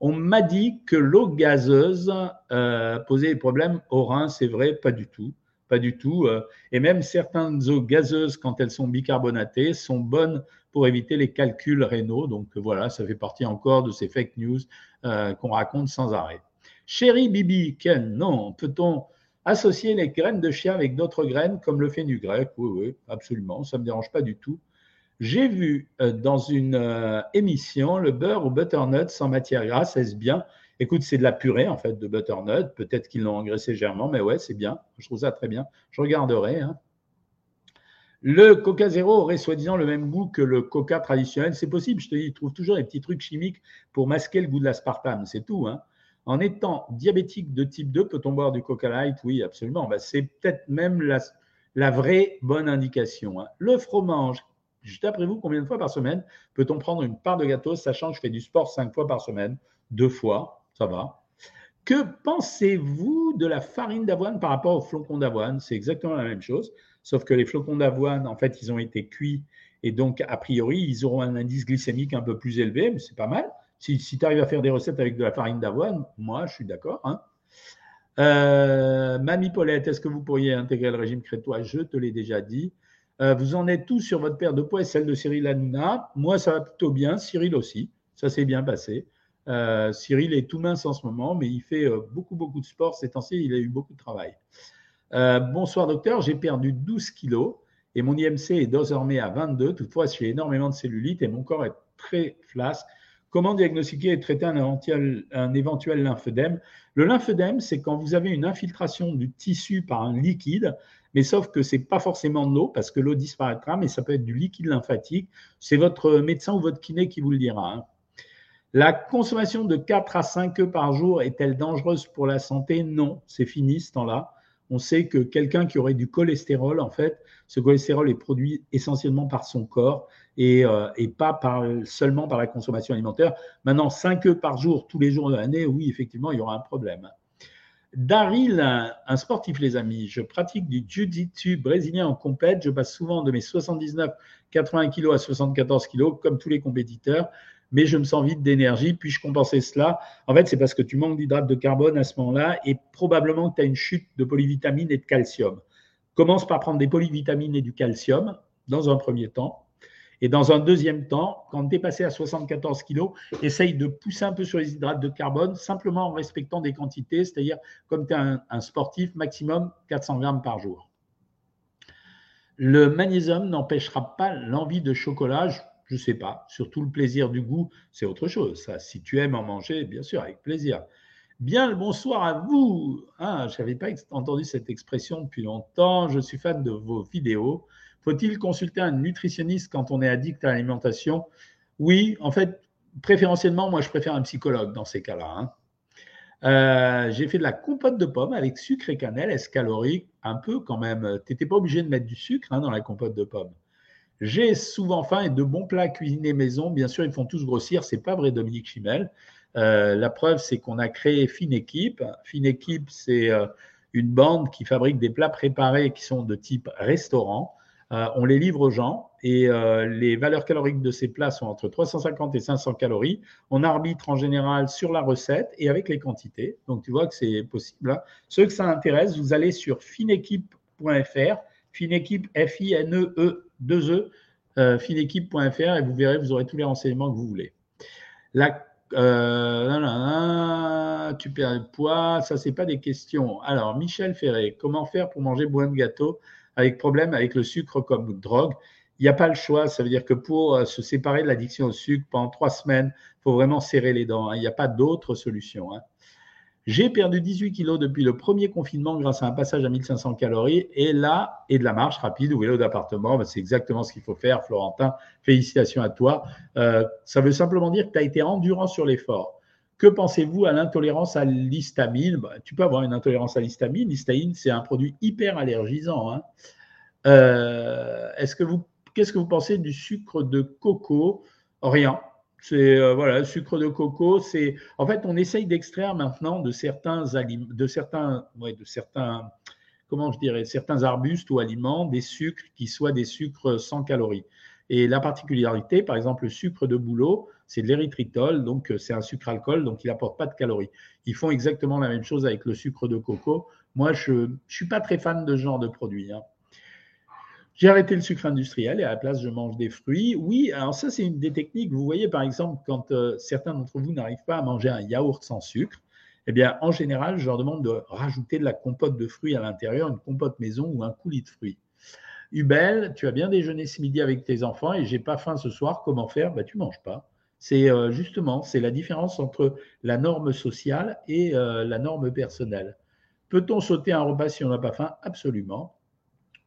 On m'a dit que l'eau gazeuse euh, posait des problèmes au rein. C'est vrai, pas du tout. Pas du tout. Euh. et même certaines eaux gazeuses, quand elles sont bicarbonatées, sont bonnes pour éviter les calculs rénaux. Donc voilà, ça fait partie encore de ces fake news euh, qu'on raconte sans arrêt. Chérie Bibi, Ken, non. Peut-on associer les graines de chien avec d'autres graines comme le fenugrec Oui, oui, absolument. Ça ne me dérange pas du tout. J'ai vu euh, dans une euh, émission le beurre au butternut sans matière grasse, est-ce bien? Écoute, c'est de la purée en fait de butternut. Peut-être qu'ils l'ont engraissé légèrement, mais ouais, c'est bien. Je trouve ça très bien. Je regarderai. Hein. Le Coca Zéro aurait soi-disant le même goût que le Coca traditionnel. C'est possible, je te dis, ils trouvent toujours des petits trucs chimiques pour masquer le goût de l'aspartame. C'est tout. Hein. En étant diabétique de type 2, peut-on boire du Coca Light? Oui, absolument. Bah, c'est peut-être même la, vraie bonne indication. Hein. Le fromage Juste après vous, combien de fois par semaine peut-on prendre une part de gâteau, sachant que je fais du sport cinq fois par semaine Deux fois, ça va. Que pensez-vous de la farine d'avoine par rapport aux flocons d'avoine? C'est exactement la même chose, sauf que les flocons d'avoine, en fait, ils ont été cuits et donc, a priori, ils auront un indice glycémique un peu plus élevé, mais c'est pas mal. Si, tu arrives à faire des recettes avec de la farine d'avoine, moi, je suis d'accord. Hein. Euh, Mamie Paulette, est-ce que vous pourriez intégrer le régime crétois? Je te l'ai déjà dit. Euh, vous en êtes tous sur votre paire de poids et celle de Cyril Hanouna. Moi, ça va plutôt bien. Cyril aussi. Ça s'est bien passé. Euh, Cyril est tout mince en ce moment, mais il fait euh, beaucoup, beaucoup de sport. Ces temps-ci, il a eu beaucoup de travail. bonsoir, docteur. J'ai perdu 12 kilos et mon IMC est désormais à 22. Toutefois, j'ai énormément de cellulite et mon corps est très flasque. Comment diagnostiquer et traiter un éventuel, un éventuel lymphœdème Le lymphœdème, c'est quand vous avez une infiltration du tissu par un liquide, mais sauf que ce n'est pas forcément de l'eau, parce que l'eau disparaîtra, mais ça peut être du liquide lymphatique. C'est votre médecin ou votre kiné qui vous le dira. Hein. La consommation de 4 à 5 œufs par jour est-elle dangereuse pour la santé? Non, c'est fini ce temps-là. On sait que quelqu'un qui aurait du cholestérol, en fait, ce cholestérol est produit essentiellement par son corps et, euh, pas seulement par la consommation alimentaire. Maintenant, 5 œufs par jour, tous les jours de l'année, oui, effectivement, il y aura un problème. Daryl, un sportif, les amis. Je pratique du jiu-jitsu brésilien en compète. Je passe souvent de mes 79, 80 kg à 74 kg, comme tous les compétiteurs mais je me sens vide d'énergie. Puis-je compenser cela? En fait, c'est parce que tu manques d'hydrate de carbone à ce moment-là et probablement que tu as une chute de polyvitamine et de calcium. Commence par prendre des polyvitamines et du calcium dans un premier temps. Et dans un deuxième temps, quand tu es passé à 74 kg, essaye de pousser un peu sur les hydrates de carbone, simplement en respectant des quantités, c'est-à-dire comme tu es un, sportif, maximum 400 grammes par jour. Le magnésium n'empêchera pas l'envie de chocolat. Je ne sais pas. Surtout le plaisir du goût, c'est autre chose. Ça, si tu aimes en manger, bien sûr, avec plaisir. Bien le bonsoir à vous. Ah, je n'avais pas entendu cette expression depuis longtemps. Je suis fan de vos vidéos. Faut-il consulter un nutritionniste quand on est addict à l'alimentation? Oui, en fait, préférentiellement, moi, je préfère un psychologue dans ces cas-là. Hein. Euh, j'ai fait de la compote de pommes avec sucre et cannelle, est calorique? Un peu quand même. Tu n'étais pas obligé de mettre du sucre hein, dans la compote de pommes. J'ai souvent faim et de bons plats cuisinés maison. Bien sûr, ils font tous grossir. C'est pas vrai, Dominique Chimel. Euh, la preuve, c'est qu'on a créé Fine Équipe. Fine Équipe, c'est euh, une bande qui fabrique des plats préparés qui sont de type restaurant. Euh, on les livre aux gens et les valeurs caloriques de ces plats sont entre 350 et 500 calories. On arbitre en général sur la recette et avec les quantités. Donc, tu vois que c'est possible. Hein. Ceux que ça intéresse, vous allez sur finequipe.fr, finequipe, F-I-N-E-E 2E, euh, finequipe.fr et vous verrez, vous aurez tous les renseignements que vous voulez. La, euh, tu perds le poids, ça, c'est pas des questions. Alors, Michel Ferré, comment faire pour manger moins de gâteau avec problème avec le sucre comme drogue Il n'y a pas le choix. Ça veut dire que pour euh, se séparer de l'addiction au sucre pendant trois semaines, il faut vraiment serrer les dents. Hein. Il n'y a pas d'autre solution. Hein. J'ai perdu 18 kilos depuis le premier confinement grâce à un passage à 1500 calories. Et là, et de la marche rapide ou vélo d'appartement, ben, c'est exactement ce qu'il faut faire, Florentin. Félicitations à toi. Euh, ça veut simplement dire que tu as été endurant sur l'effort. Que pensez-vous à l'intolérance à l'histamine? Ben, Tu peux avoir une intolérance à l'histamine. L'histamine, c'est un produit hyper allergisant. Hein. Euh, qu'est-ce que vous pensez du sucre de coco? Rien. C'est euh, voilà, sucre de coco. C'est en fait, on essaye d'extraire maintenant de certains de certains, de certains, comment je dirais, certains arbustes ou aliments des sucres qui soient des sucres sans calories. Et la particularité, par exemple, le sucre de bouleau, c'est de l'érythritol, donc euh, c'est un sucre alcool, donc il n'apporte pas de calories. Ils font exactement la même chose avec le sucre de coco. Moi, je ne suis pas très fan de ce genre de produit. Hein. J'ai arrêté le sucre industriel et à la place, je mange des fruits. Oui, alors ça, c'est une des techniques. Vous voyez, par exemple, quand euh, certains d'entre vous n'arrivent pas à manger un yaourt sans sucre, eh bien, en général, je leur demande de rajouter de la compote de fruits à l'intérieur, une compote maison ou un coulis de fruits. Hubel, tu as bien déjeuné ce midi avec tes enfants et j'ai pas faim ce soir. Comment faire? Ben, Tu manges pas. C'est euh, justement, la différence entre la norme sociale et euh, la norme personnelle. Peut-on sauter un repas si on n'a pas faim? Absolument.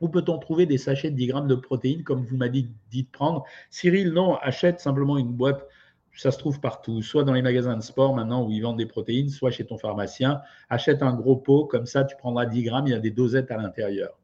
Où peut-on trouver des sachets de 10 grammes de protéines comme vous m'avez dit, de prendre? Cyril, non, achète simplement une boîte. Ça se trouve partout, soit dans les magasins de sport maintenant où ils vendent des protéines, soit chez ton pharmacien. Achète un gros pot, comme ça tu prendras 10 grammes, il y a des dosettes à l'intérieur.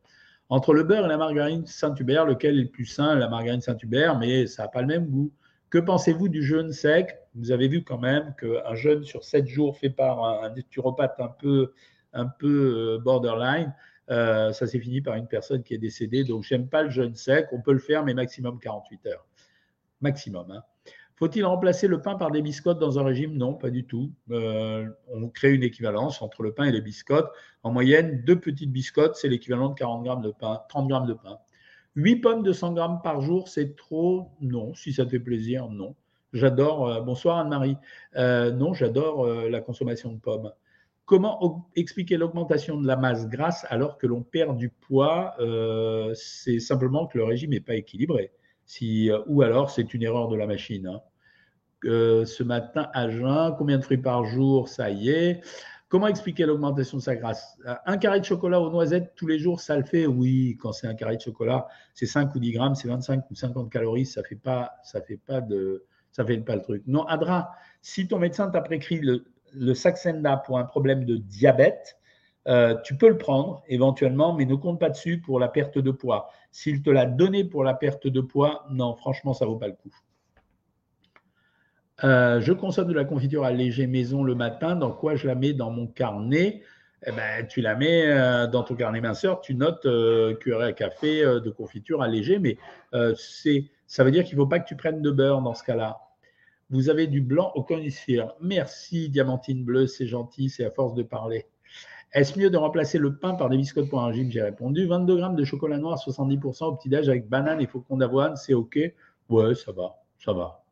Entre le beurre et la margarine Saint-Hubert, lequel est le plus sain? La margarine Saint-Hubert, mais ça n'a pas le même goût. Que pensez-vous du jeûne sec? Vous avez vu quand même qu'un jeûne sur 7 jours fait par un, naturopathe un peu, euh, borderline, euh, ça s'est fini par une personne qui est décédée. Donc, j'aime pas le jeûne sec. On peut le faire, mais maximum 48 heures. Maximum. Hein. Faut-il remplacer le pain par des biscottes dans un régime? Non, pas du tout. Euh, on crée une équivalence entre le pain et les biscottes. En moyenne, deux petites biscottes, c'est l'équivalent de 40 grammes de pain, 30 grammes de pain. 8 pommes de 100 grammes par jour, c'est trop? Non. Si ça te fait plaisir, non. J'adore. Euh, bonsoir Anne-Marie. non, j'adore la consommation de pommes. Comment expliquer l'augmentation de la masse grasse alors que l'on perd du poids? Euh, C'est simplement que le régime n'est pas équilibré. Euh, ou alors c'est une erreur de la machine. Hein. ce matin à jeun. Combien de fruits par jour? Ça y est. Comment expliquer l'augmentation de sa grâce? Un carré de chocolat aux noisettes tous les jours, ça le fait? Oui, quand c'est un carré de chocolat, c'est 5 ou 10 grammes, c'est 25 ou 50 calories, ça fait pas, ça fait pas de, ça fait pas le truc. Non, Adra, si ton médecin t'a prescrit le, le Saxenda pour un problème de diabète, euh, tu peux le prendre éventuellement, mais ne compte pas dessus pour la perte de poids. S'il te l'a donné pour la perte de poids, non, franchement, ça ne vaut pas le coup. Euh, je consomme de la confiture allégée maison le matin. Dans quoi je la mets dans mon carnet? Eh ben, Tu la mets euh, dans ton carnet minceur. Tu notes euh, cuillerée à café de confiture allégée. Mais ça veut dire qu'il ne faut pas que tu prennes de beurre dans ce cas-là. Vous avez du blanc au conifère. Merci, Diamantine Bleue. C'est gentil. C'est à force de parler. Est-ce mieux de remplacer le pain par des biscottes pour un J'ai répondu. 22 grammes de chocolat noir, 70% au petit-déj avec banane et faucon d'avoine. C'est OK? Ouais, ça va. Ça va.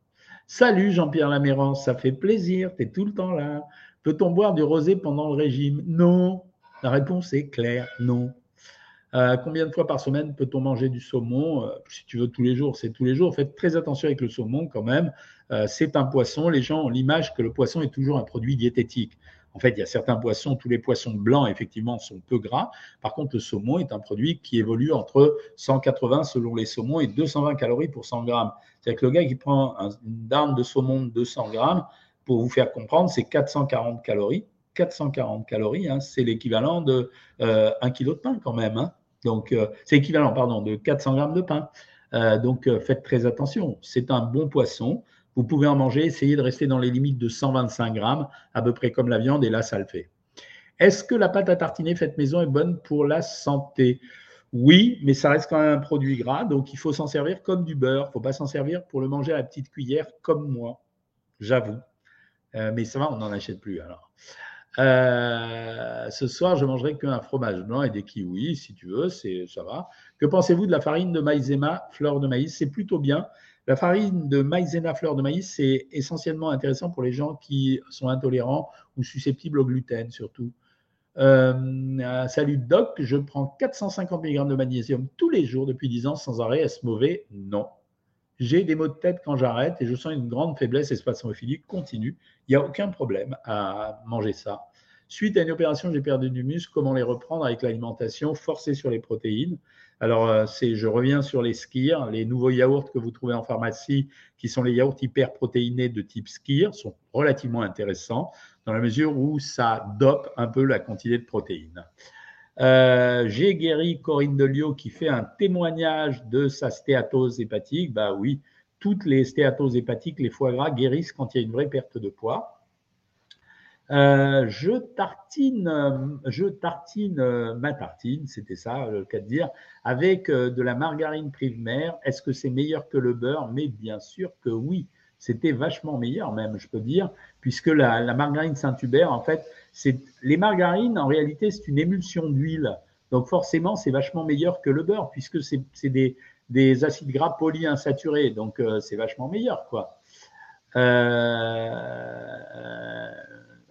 Salut Jean-Pierre Lamérance, ça fait plaisir, tu es tout le temps là. Peut-on boire du rosé pendant le régime? Non. La réponse est claire, non. Euh, combien de fois par semaine peut-on manger du saumon? Euh, Si tu veux tous les jours, c'est tous les jours. Faites très attention avec le saumon quand même. Euh, c'est un poisson. Les gens ont l'image que le poisson est toujours un produit diététique. En fait, il y a certains poissons, tous les poissons blancs, effectivement, sont peu gras. Par contre, le saumon est un produit qui évolue entre 180 selon les saumons et 220 calories pour 100 grammes. C'est-à-dire que le gars qui prend une dinde de saumon de 200 grammes, pour vous faire comprendre, c'est 440 calories. 440 calories, hein, c'est l'équivalent de euh, 1 kg de pain quand même. Hein. Donc, euh, c'est équivalent, pardon, de 400 grammes de pain. Euh, donc, euh, faites très attention. C'est un bon poisson. Vous pouvez en manger, essayez de rester dans les limites de 125 grammes, à peu près comme la viande, et là, ça le fait. Est-ce que la pâte à tartiner faite maison est bonne pour la santé? Oui, mais ça reste quand même un produit gras, donc il faut s'en servir comme du beurre. Il ne faut pas s'en servir pour le manger à la petite cuillère comme moi, j'avoue. Euh, mais ça va, on n'en achète plus alors. Euh, ce soir, je mangerai qu'un fromage blanc et des kiwis, si tu veux, c'est ça va. Que pensez-vous de la farine de maïzena, fleur de maïs? C'est plutôt bien. La farine de maïzena fleur de maïs, c'est essentiellement intéressant pour les gens qui sont intolérants ou susceptibles au gluten surtout. Euh, salut Doc, je prends 450 mg de magnésium tous les jours depuis 10 ans sans arrêt. Est-ce mauvais? Non. J'ai des maux de tête quand j'arrête et je sens une grande faiblesse espasmophilie continue. Il n'y a aucun problème à manger ça. Suite à une opération, j'ai perdu du muscle. Comment les reprendre avec l'alimentation forcée sur les protéines? Alors, euh, c'est, je reviens sur les skirs. Les nouveaux yaourts que vous trouvez en pharmacie, qui sont les yaourts hyperprotéinés de type skir, sont relativement intéressants dans la mesure où ça dope un peu la quantité de protéines. Euh, j'ai guéri Corinne Delio qui fait un témoignage de sa stéatose hépatique. Bah oui, toutes les stéatoses hépatiques, les foie gras guérissent quand il y a une vraie perte de poids. Euh, je tartine, je tartine euh, ma tartine, c'était ça le cas de dire, avec euh, de la margarine primaire. Est-ce que c'est meilleur que le beurre? Mais bien sûr que oui, c'était vachement meilleur même, je peux dire, puisque la, margarine Saint-Hubert, en fait, c'est les margarines, en réalité, c'est une émulsion d'huile. Donc forcément, c'est vachement meilleur que le beurre, puisque c'est des, des, acides gras polyinsaturés. Donc c'est vachement meilleur, quoi. Euh,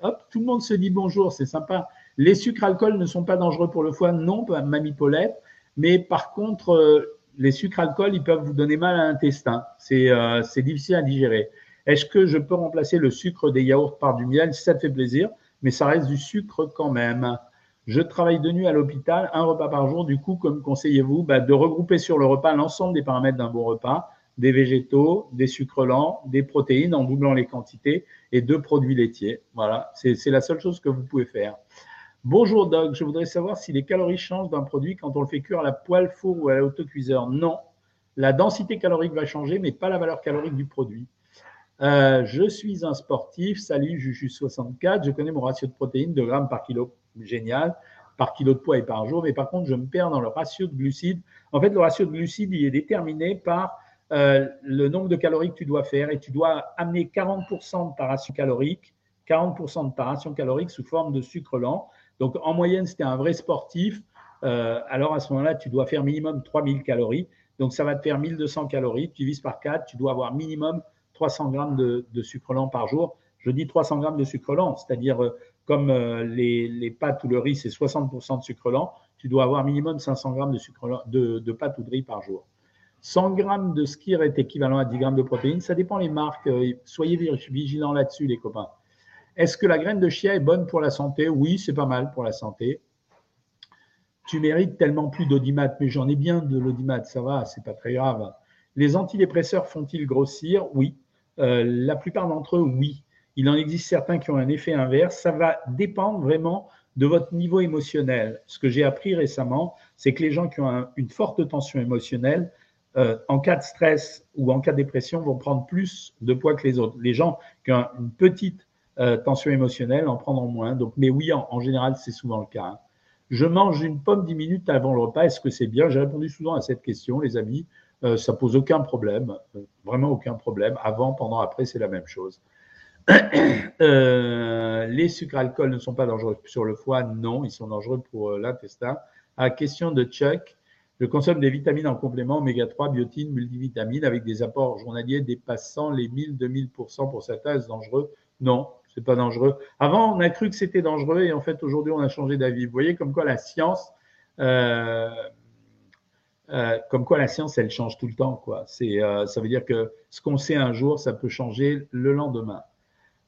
hop, tout le monde se dit bonjour, c'est sympa. Les sucres alcool ne sont pas dangereux pour le foie, non, mamie Paulette. Mais par contre, euh, les sucres alcool, ils peuvent vous donner mal à l'intestin. Euh, c'est difficile à digérer. Est-ce que je peux remplacer le sucre des yaourts par du miel? Ça te fait plaisir, mais ça reste du sucre quand même. Je travaille de nuit à l'hôpital, un repas par jour. Du coup, comme conseillez-vous, bah, de regrouper sur le repas l'ensemble des paramètres d'un bon repas des végétaux, des sucres lents, des protéines en doublant les quantités et deux produits laitiers. Voilà, c'est la seule chose que vous pouvez faire. Bonjour Doc, je voudrais savoir si les calories changent d'un produit quand on le fait cuire à la poêle, four ou à l'autocuiseur. Non, la densité calorique va changer, mais pas la valeur calorique du produit. Euh, je suis un sportif, salut Juju64, je connais mon ratio de protéines de grammes par kilo, génial, par kilo de poids et par jour, mais par contre, je me perds dans le ratio de glucides. En fait, le ratio de glucides, il est déterminé par euh, le nombre de calories que tu dois faire et tu dois amener 40% de ta ration calorique, 40% de ta calorique sous forme de sucre lent. Donc en moyenne, c'était un vrai sportif. Euh, alors à ce moment-là, tu dois faire minimum 3000 calories. Donc ça va te faire 1200 calories. Tu divises par 4, tu dois avoir minimum 300 grammes de, sucre lent par jour. Je dis 300 grammes de sucre lent, c'est-à-dire euh, comme les, pâtes ou le riz, c'est 60% de sucre lent, tu dois avoir minimum 500 grammes de, sucre de, de pâtes ou de riz par jour. 100 grammes de skir est équivalent à 10 grammes de protéines. Ça dépend les marques. Euh, soyez vigilants là-dessus, les copains. Est-ce que la graine de chia est bonne pour la santé? Oui, c'est pas mal pour la santé. Tu mérites tellement plus d'audimat, mais j'en ai bien de l'audimat, ça va, c'est pas très grave. Les antidépresseurs font-ils grossir? Oui. Euh, la plupart d'entre eux, oui. Il en existe certains qui ont un effet inverse. Ça va dépendre vraiment de votre niveau émotionnel. Ce que j'ai appris récemment, c'est que les gens qui ont une forte tension émotionnelle, euh, en cas de stress ou en cas de dépression, vont prendre plus de poids que les autres. Les gens qui ont une petite euh, tension émotionnelle en prendront moins. Donc, mais oui, en, général, c'est souvent le cas. Hein. Je mange une pomme 10 minutes avant le repas. Est-ce que c'est bien? J'ai répondu souvent à cette question, les amis. Euh, ça pose aucun problème, vraiment aucun problème. Avant, pendant, après, c'est la même chose. Euh, les sucres alcool ne sont pas dangereux sur le foie? Non, ils sont dangereux pour euh, l'intestin. À question de Chuck, je consomme des vitamines en complément, oméga 3, biotine, multivitamines, avec des apports journaliers dépassant les 1000-2000% pour certains. Est-ce dangereux? Non, c'est pas dangereux. Avant, on a cru que c'était dangereux et en fait, aujourd'hui, on a changé d'avis. Vous voyez comme quoi la science, euh, comme quoi la science, elle change tout le temps. Quoi. C'est, ça veut dire que ce qu'on sait un jour, ça peut changer le lendemain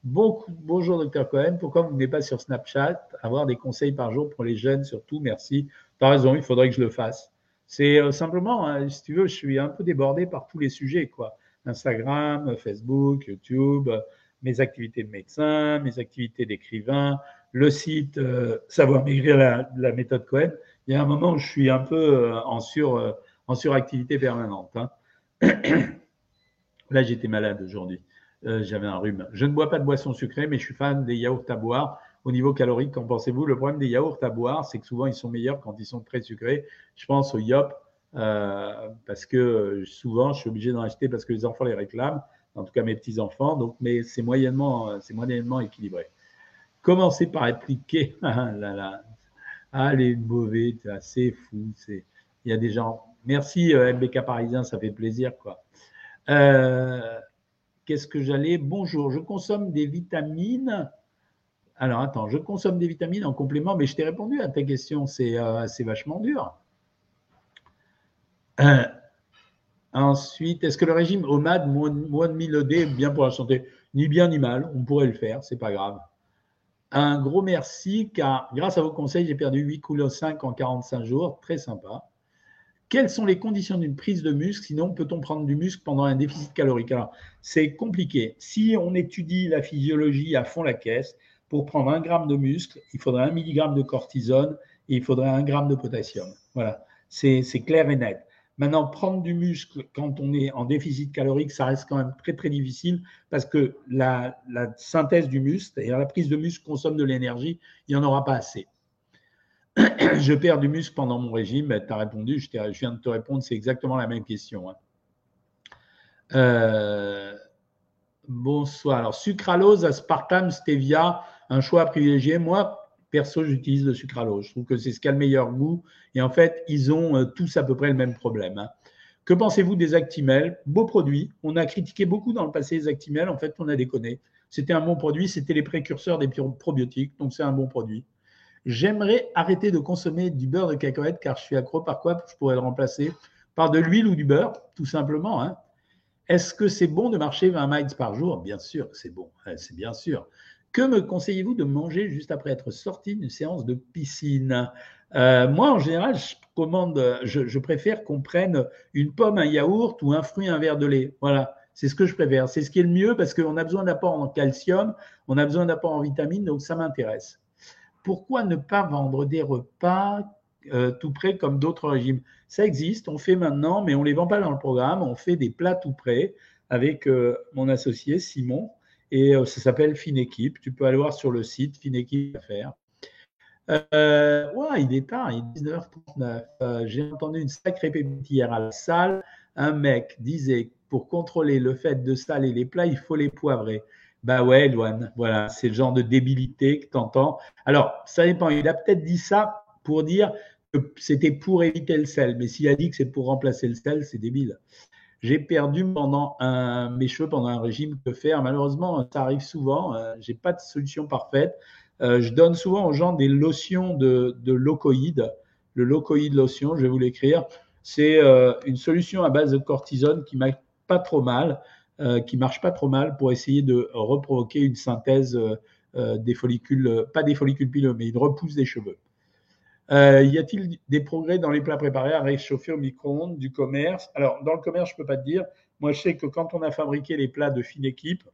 bonjour, docteur Cohen. Pourquoi vous n'êtes pas sur Snapchat Avoir des conseils par jour pour les jeunes, surtout? Merci. Tu as raison, il faudrait que je le fasse. C'est euh, simplement, hein, si tu veux, je suis un peu débordé par tous les sujets. quoi. Instagram, Facebook, YouTube, mes activités de médecin, mes activités d'écrivain, le site euh, Savoir maigrir la, méthode Cohen. Il y a un moment où je suis un peu euh, en, sur, en suractivité permanente. Hein. Là, j'étais malade aujourd'hui. J'avais un rhume. Je ne bois pas de boissons sucrées, mais je suis fan des yaourts à boire. Au niveau calorique, qu'en pensez-vous? Le problème des yaourts à boire, c'est que souvent ils sont meilleurs quand ils sont très sucrés. Je pense au Yop, euh, parce que souvent je suis obligé d'en acheter parce que les enfants les réclament, en tout cas mes petits-enfants, donc, mais c'est moyennement, moyennement équilibré. Commencez par appliquer. ah, là, là. ah les mauvais, c'est fou. Il y a des gens. Merci euh, MBK Parisien, ça fait plaisir. quoi. Euh, Qu'est-ce que j'allais Bonjour, je consomme des vitamines. Alors attends, je consomme des vitamines en complément, mais je t'ai répondu à ta question, c'est euh, vachement dur. Euh, ensuite, est-ce que le régime OMAD, moins de 1000 ED, est bien pour la santé? Ni bien ni mal, on pourrait le faire, c'est pas grave. Un gros merci, car grâce à vos conseils, j'ai perdu 8 kg 5 en 45 jours, très sympa. Quelles sont les conditions d'une prise de muscle? Sinon, peut-on prendre du muscle pendant un déficit calorique? Alors, c'est compliqué. Si on étudie la physiologie à fond la caisse, pour prendre un gramme de muscle, il faudrait un milligramme de cortisone et il faudrait un gramme de potassium. Voilà, c'est clair et net. Maintenant, prendre du muscle quand on est en déficit calorique, ça reste quand même très très difficile parce que la, synthèse du muscle, c'est-à-dire la prise de muscle consomme de l'énergie, il n'y en aura pas assez. je perds du muscle pendant mon régime. Tu as répondu, je, viens de te répondre, c'est exactement la même question. Hein. Euh, bonsoir. Alors, sucralose, aspartame, stevia, un choix privilégié. Moi, perso, j'utilise le sucralose. Je trouve que c'est ce qui a le meilleur goût. Et en fait, ils ont euh, tous à peu près le même problème. Hein. Que pensez-vous des Actimel? Beau produit. On a critiqué beaucoup dans le passé les Actimel. En fait, on a déconné. C'était un bon produit. C'était les précurseurs des probiotiques. Donc, c'est un bon produit. J'aimerais arrêter de consommer du beurre de cacahuète car je suis accro. Par quoi? Je pourrais le remplacer Par de l'huile ou du beurre, tout simplement. Hein. Est-ce que c'est bon de marcher 20 miles par jour? Bien sûr c'est bon, c'est bien sûr. Que me conseillez-vous de manger juste après être sorti d'une séance de piscine? Euh, Moi, en général, je, commande, je, préfère qu'on prenne une pomme, un yaourt ou un fruit, un verre de lait. Voilà, c'est ce que je préfère. C'est ce qui est le mieux parce qu'on a besoin d'apport en calcium, on a besoin d'apport en vitamines, donc ça m'intéresse pourquoi ne pas vendre des repas euh, tout près comme d'autres régimes? Ça existe, on fait maintenant, mais on ne les vend pas dans le programme. On fait des plats tout près avec euh, mon associé Simon et euh, ça s'appelle Finéquipe. Tu peux aller voir sur le site Finéquipe.fr. Euh, ouais, il est tard, il est 19h39. J'ai entendu une sacrée pépite hier à la salle. Un mec disait pour contrôler le fait de saler les plats, il faut les poivrer. Bah ouais, Loane, voilà, c'est le genre de débilité que tu entends. Alors, ça dépend. Il a peut-être dit ça pour dire que c'était pour éviter le sel, mais s'il a dit que c'est pour remplacer le sel, c'est débile. J'ai perdu pendant un, mes cheveux pendant un régime. Que faire Malheureusement, ça arrive souvent. Euh, j'ai pas de solution parfaite. Euh, je donne souvent aux gens des lotions de, de. Le locoïde lotion, je vais vous l'écrire. C'est une solution à base de cortisone qui marche pas trop mal, qui marche pas trop mal pour essayer de reprovoquer une synthèse des follicules, pas des follicules pileux, mais une repousse des cheveux. Euh, y a-t-il des progrès dans les plats préparés à réchauffer au micro-ondes du commerce? Alors, dans le commerce, je ne peux pas te dire. Moi, je sais que quand on a fabriqué les plats de fine équipe,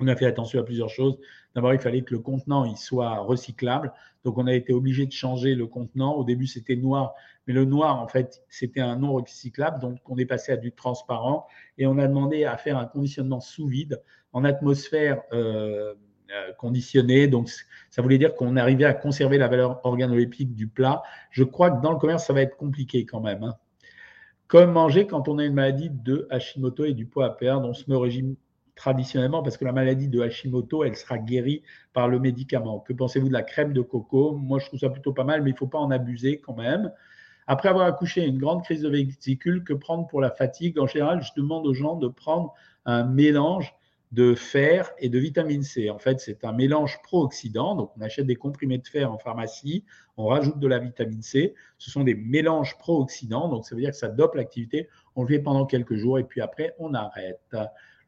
on a fait attention à plusieurs choses. D'abord, il fallait que le contenant soit recyclable. Donc, on a été obligé de changer le contenant. Au début, c'était noir, mais le noir, en fait, c'était un non recyclable. Donc, on est passé à du transparent et on a demandé à faire un conditionnement sous vide en atmosphère euh, conditionné. Donc, ça voulait dire qu'on arrivait à conserver la valeur organoleptique du plat. Je crois que dans le commerce, ça va être compliqué quand même. Hein. Comme manger quand on a une maladie de Hashimoto et du poids à perdre, on se met au régime traditionnellement parce que la maladie de Hashimoto, elle sera guérie par le médicament. Que pensez-vous de la crème de coco? Moi, je trouve ça plutôt pas mal, mais il ne faut pas en abuser quand même. Après avoir accouché une grande crise de vésicule, que prendre pour la fatigue? En général, je demande aux gens de prendre un mélange de fer et de vitamine C. En fait, c'est un mélange pro-oxydant. Donc, on achète des comprimés de fer en pharmacie, on rajoute de la vitamine C. Ce sont des mélanges pro-oxydants. Donc, ça veut dire que ça dope l'activité. On le fait pendant quelques jours et puis après, on arrête.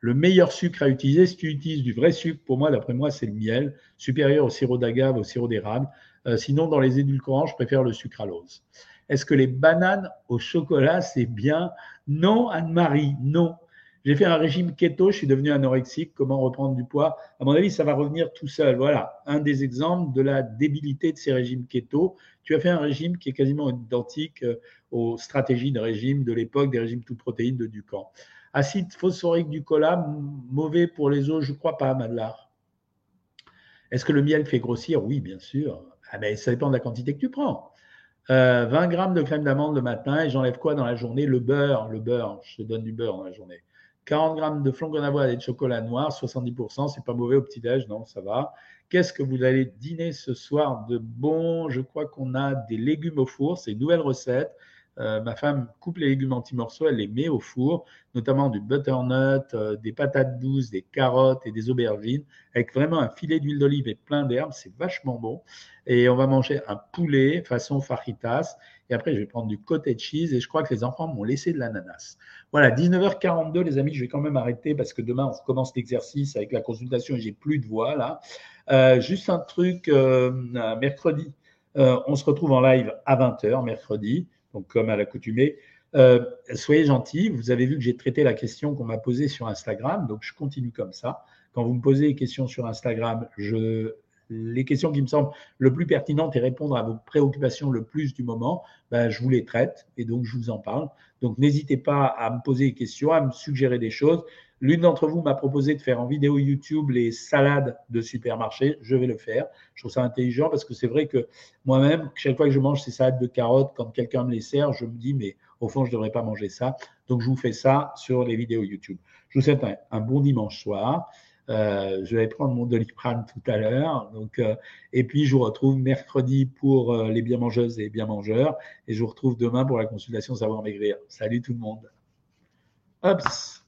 Le meilleur sucre à utiliser, si tu utilises du vrai sucre, pour moi, d'après moi, c'est le miel, supérieur au sirop d'agave, au sirop d'érable. Euh, sinon, dans les édulcorants, je préfère le sucralose. Est-ce que les bananes au chocolat, c'est bien? Non, Anne-Marie, non. J'ai fait un régime keto, je suis devenu anorexique. Comment reprendre du poids? À mon avis, ça va revenir tout seul. Voilà, un des exemples de la débilité de ces régimes keto. Tu as fait un régime qui est quasiment identique euh, aux stratégies de régime de l'époque, des régimes toutes protéines de Ducamp. Acide phosphorique du cola, mauvais pour les os, je ne crois pas, Madelard. Est-ce que le miel fait grossir? Oui, bien sûr. Ah ça dépend de la quantité que tu prends. 20 euh, grammes de crème d'amande le matin et j'enlève quoi dans la journée? Le beurre, le beurre. Je te donne du beurre dans la journée. 40 grammes de flocons d'avoine et de chocolat noir, 70%, c'est pas mauvais au petit-déj, non, ça va. Qu'est-ce que vous allez dîner ce soir de bon? Je crois qu'on a des légumes au four, c'est une nouvelle recette. Euh, ma femme coupe les légumes en petits morceaux, elle les met au four, notamment du butternut, euh, des patates douces, des carottes et des aubergines, avec vraiment un filet d'huile d'olive et plein d'herbes, c'est vachement bon. Et on va manger un poulet façon fajitas. Et après, je vais prendre du cottage cheese et je crois que les enfants m'ont laissé de l'ananas. Voilà, 19h42, les amis, je vais quand même arrêter parce que demain, on recommence l'exercice avec la consultation et j'ai plus de voix là. Euh, juste un truc, mercredi, on se retrouve en live à 20h, mercredi donc comme à l'accoutumée. Euh, soyez gentils, vous avez vu que j'ai traité la question qu'on m'a posée sur Instagram, donc je continue comme ça. Quand vous me posez des questions sur Instagram, je, les questions qui me semblent le plus pertinentes et répondre à vos préoccupations le plus du moment, ben, je vous les traite et donc je vous en parle. Donc n'hésitez pas à me poser des questions, à me suggérer des choses. L'une d'entre vous m'a proposé de faire en vidéo YouTube les salades de supermarché. Je vais le faire. Je trouve ça intelligent parce que c'est vrai que moi-même, chaque fois que je mange ces salades de carottes, quand quelqu'un me les sert, je me dis, mais au fond, je ne devrais pas manger ça. Donc, je vous fais ça sur les vidéos YouTube. Je vous souhaite un, bon dimanche soir. Euh, je vais prendre mon doliprane tout à l'heure. Donc, euh, et puis, je vous retrouve mercredi pour euh, les bien mangeuses et les bien mangeurs. Et je vous retrouve demain pour la consultation Savoir Maigrir. Salut tout le monde. Hops